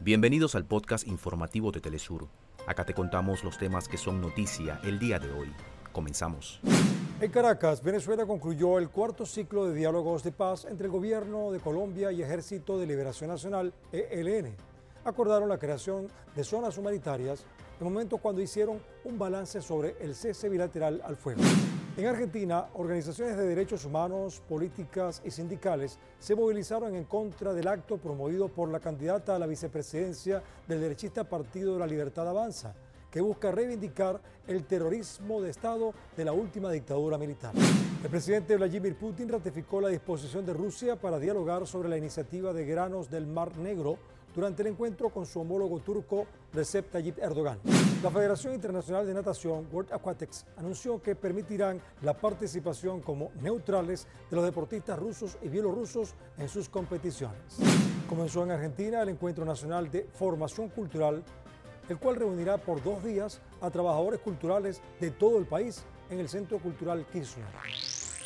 Bienvenidos al podcast informativo de Telesur. Acá te contamos los temas que son noticia el día de hoy. Comenzamos. En Caracas, Venezuela concluyó el cuarto ciclo de diálogos de paz entre el gobierno de Colombia y Ejército de Liberación Nacional, ELN. Acordaron la creación de zonas humanitarias en momentos cuando hicieron un balance sobre el cese bilateral al fuego. En Argentina, organizaciones de derechos humanos, políticas y sindicales se movilizaron en contra del acto promovido por la candidata a la vicepresidencia del derechista Partido de la Libertad Avanza, que busca reivindicar el terrorismo de Estado de la última dictadura militar. El presidente Vladimir Putin ratificó la disposición de Rusia para dialogar sobre la iniciativa de granos del Mar Negro durante el encuentro con su homólogo turco Recep Tayyip Erdogan. La Federación Internacional de Natación, World Aquatics, anunció que permitirán la participación como neutrales de los deportistas rusos y bielorrusos en sus competiciones. Comenzó en Argentina el Encuentro Nacional de Formación Cultural, el cual reunirá por dos días a trabajadores culturales de todo el país en el Centro Cultural Kirchner.